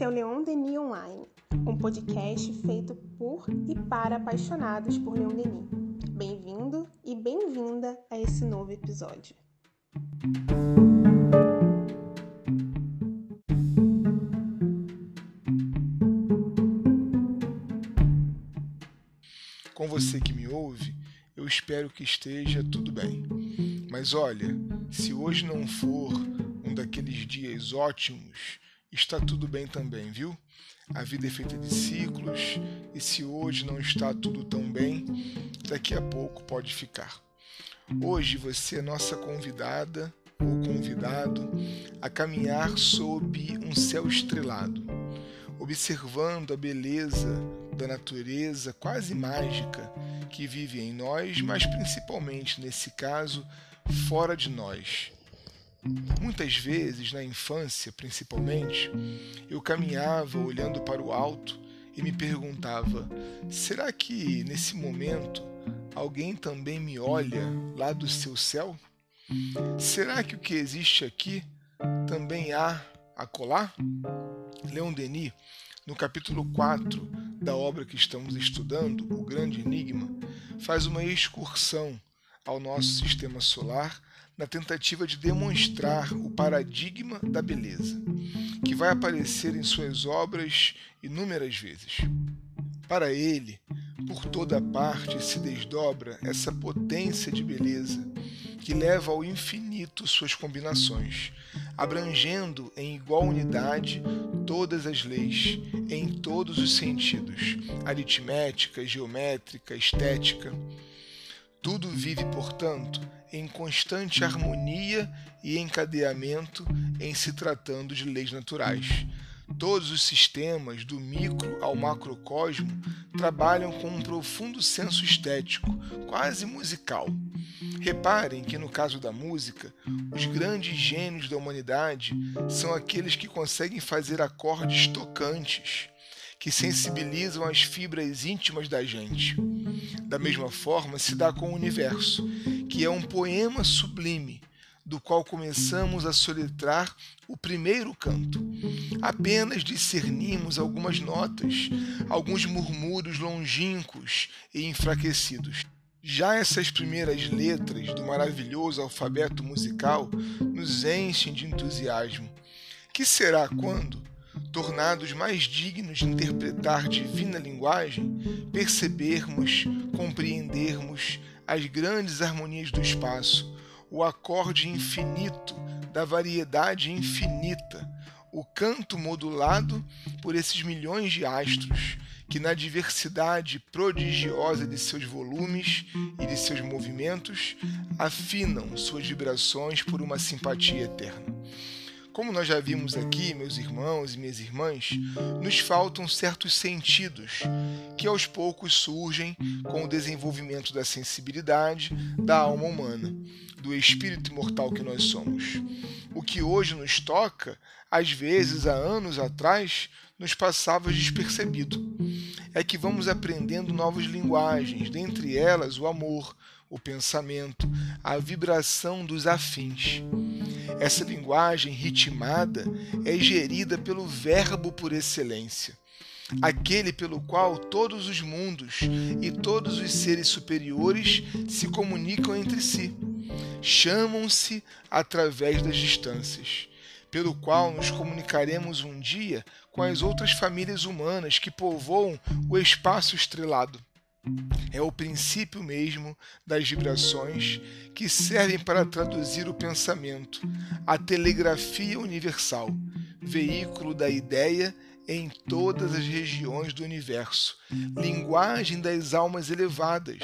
Esse é o Leon Denis Online, um podcast feito por e para apaixonados por Leon Denis. Bem-vindo e bem-vinda a esse novo episódio. Com você que me ouve, eu espero que esteja tudo bem. Mas olha, se hoje não for um daqueles dias ótimos, está tudo bem também, viu? A vida é feita de ciclos e se hoje não está tudo tão bem, daqui a pouco pode ficar. Hoje você é nossa convidada ou convidado a caminhar sob um céu estrelado, observando a beleza da natureza quase mágica que vive em nós, mas principalmente nesse caso, fora de nós Muitas vezes, na infância principalmente, eu caminhava olhando para o alto e me perguntava: será que nesse momento alguém também me olha lá do seu céu? Será que o que existe aqui também há acolá? Leon Denis, no capítulo 4 da obra que estamos estudando, O Grande Enigma, faz uma excursão ao nosso sistema solar na tentativa de demonstrar o paradigma da beleza, que vai aparecer em suas obras inúmeras vezes. Para ele, por toda parte se desdobra essa potência de beleza que leva ao infinito suas combinações, abrangendo em igual unidade todas as leis, em todos os sentidos, aritmética, geométrica, estética. Tudo vive, portanto, em constante harmonia e encadeamento em se tratando de leis naturais. Todos os sistemas, do micro ao macrocosmo, trabalham com um profundo senso estético, quase musical. Reparem que, no caso da música, os grandes gênios da humanidade são aqueles que conseguem fazer acordes tocantes, que sensibilizam as fibras íntimas da gente. Da mesma forma, se dá com o universo, que é um poema sublime, do qual começamos a soletrar o primeiro canto. Apenas discernimos algumas notas, alguns murmúrios longínquos e enfraquecidos. Já essas primeiras letras do maravilhoso alfabeto musical nos enchem de entusiasmo. Que será quando, tornados mais dignos de interpretar divina linguagem, percebermos, compreendermos as grandes harmonias do espaço, o acorde infinito da variedade infinita, o canto modulado por esses milhões de astros que, na diversidade prodigiosa de seus volumes e de seus movimentos, afinam suas vibrações por uma simpatia eterna. Como nós já vimos aqui, meus irmãos e minhas irmãs, nos faltam certos sentidos que aos poucos surgem com o desenvolvimento da sensibilidade da alma humana, do espírito imortal que nós somos. O que hoje nos toca, às vezes há anos atrás, nos passava despercebido. É que vamos aprendendo novas linguagens, dentre elas o amor, o pensamento, a vibração dos afins. Essa linguagem ritmada é gerida pelo Verbo por excelência, aquele pelo qual todos os mundos e todos os seres superiores se comunicam entre si, chamam-se através das distâncias, pelo qual nos comunicaremos um dia com as outras famílias humanas que povoam o espaço estrelado. É o princípio mesmo das vibrações que servem para traduzir o pensamento, a telegrafia universal, veículo da ideia em todas as regiões do universo, linguagem das almas elevadas,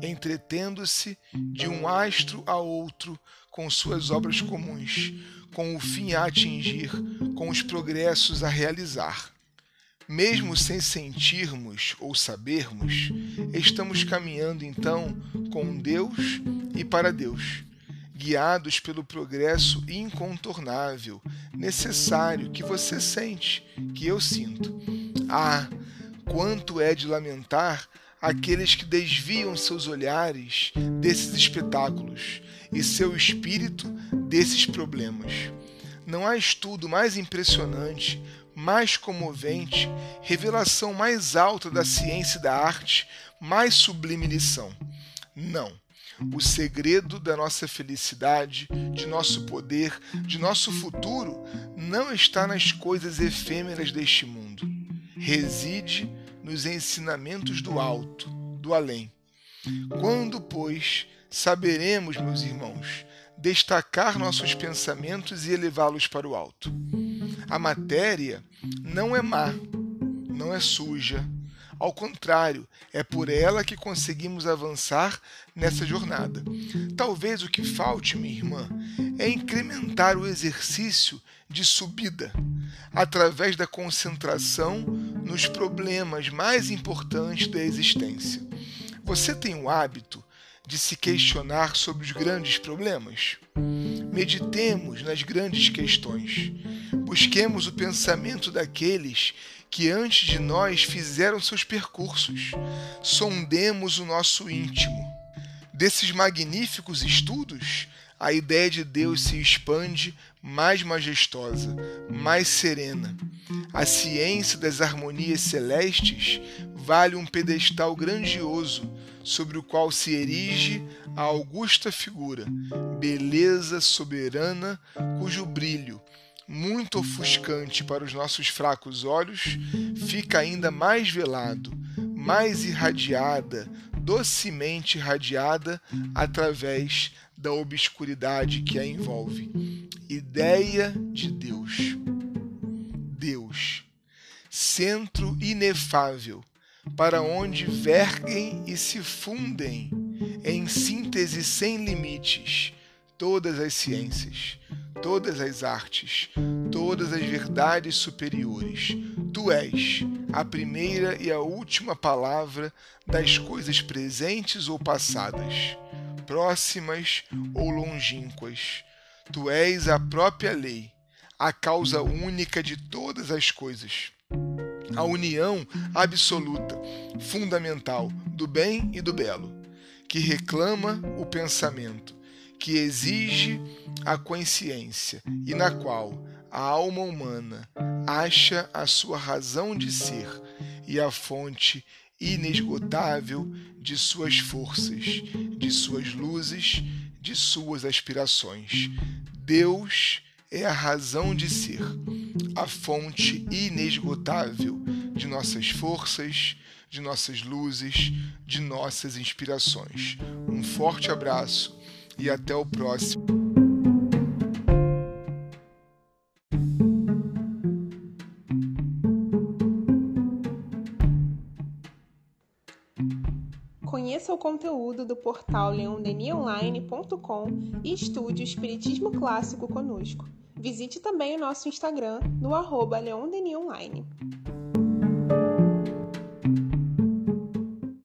entretendo-se de um astro a outro com suas obras comuns, com o fim a atingir, com os progressos a realizar. Mesmo sem sentirmos ou sabermos, estamos caminhando então com Deus e para Deus, guiados pelo progresso incontornável, necessário que você sente, que eu sinto. Ah, quanto é de lamentar aqueles que desviam seus olhares desses espetáculos e seu espírito desses problemas. Não há estudo mais impressionante, mais comovente, revelação mais alta da ciência e da arte, mais sublime lição. Não. O segredo da nossa felicidade, de nosso poder, de nosso futuro, não está nas coisas efêmeras deste mundo. Reside nos ensinamentos do alto, do além. Quando, pois, saberemos, meus irmãos, destacar nossos pensamentos e elevá-los para o alto? A matéria não é má, não é suja. Ao contrário, é por ela que conseguimos avançar nessa jornada. Talvez o que falte, minha irmã, é incrementar o exercício de subida através da concentração nos problemas mais importantes da existência. Você tem o hábito de se questionar sobre os grandes problemas? Meditemos nas grandes questões. Busquemos o pensamento daqueles que antes de nós fizeram seus percursos. Sondemos o nosso íntimo. Desses magníficos estudos, a ideia de Deus se expande mais majestosa, mais serena. A ciência das harmonias celestes vale um pedestal grandioso sobre o qual se erige a augusta figura, beleza soberana, cujo brilho, muito ofuscante para os nossos fracos olhos, fica ainda mais velado, mais irradiada, docemente irradiada através da obscuridade que a envolve. Ideia de Deus. Deus, centro inefável, para onde verguem e se fundem, em síntese sem limites, todas as ciências, todas as artes, todas as verdades superiores. Tu és a primeira e a última palavra das coisas presentes ou passadas, próximas ou longínquas. Tu és a própria lei, a causa única de todas as coisas a união absoluta, fundamental do bem e do belo, que reclama o pensamento, que exige a consciência e na qual a alma humana acha a sua razão de ser e a fonte inesgotável de suas forças, de suas luzes, de suas aspirações. Deus é a razão de ser, a fonte inesgotável de nossas forças, de nossas luzes, de nossas inspirações. Um forte abraço e até o próximo. Conheça o conteúdo do portal leondenionline.com e estude o Espiritismo Clássico conosco. Visite também o nosso Instagram no arroba Online.